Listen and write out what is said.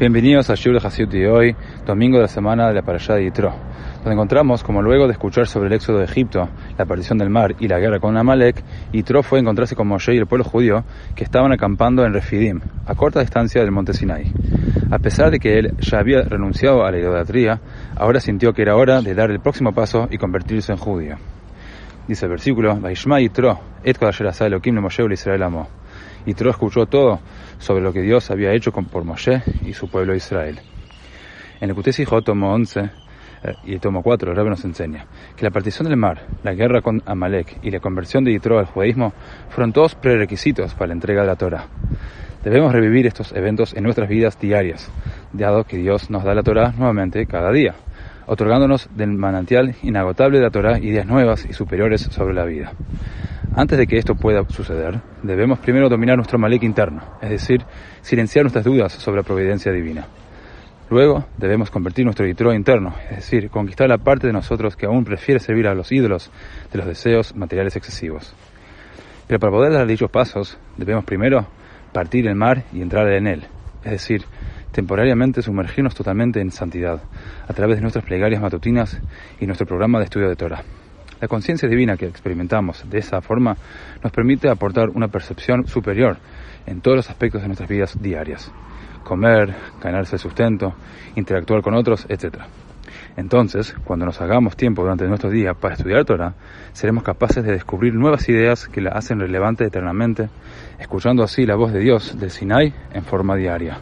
Bienvenidos a Shur Hasid de hoy, domingo de la semana de la Parashá de Yitro, donde encontramos como luego de escuchar sobre el éxodo de Egipto, la aparición del mar y la guerra con Amalek, Yitro fue a encontrarse con Moshe y el pueblo judío que estaban acampando en Refidim, a corta distancia del monte Sinai. A pesar de que él ya había renunciado a la idolatría, ahora sintió que era hora de dar el próximo paso y convertirse en judío. Dice el versículo, Vaishma Yitro, et Israel amo. Yitro escuchó todo sobre lo que Dios había hecho por Moshe y su pueblo Israel. En el Kutesijo tomo 11 eh, y tomo 4, el Rebbe nos enseña que la partición del mar, la guerra con Amalek y la conversión de Yitro al judaísmo fueron todos prerequisitos para la entrega de la Torah. Debemos revivir estos eventos en nuestras vidas diarias, dado que Dios nos da la Torah nuevamente cada día, otorgándonos del manantial inagotable de la Torah ideas nuevas y superiores sobre la vida. Antes de que esto pueda suceder, debemos primero dominar nuestro malek interno, es decir, silenciar nuestras dudas sobre la providencia divina. Luego debemos convertir nuestro yitro interno, es decir, conquistar la parte de nosotros que aún prefiere servir a los ídolos de los deseos materiales excesivos. Pero para poder dar dichos pasos, debemos primero partir el mar y entrar en él, es decir, temporariamente sumergirnos totalmente en santidad, a través de nuestras plegarias matutinas y nuestro programa de estudio de Torah. La conciencia divina que experimentamos de esa forma nos permite aportar una percepción superior en todos los aspectos de nuestras vidas diarias. Comer, ganarse el sustento, interactuar con otros, etc. Entonces, cuando nos hagamos tiempo durante nuestro día para estudiar Torah, seremos capaces de descubrir nuevas ideas que la hacen relevante eternamente, escuchando así la voz de Dios del Sinai en forma diaria.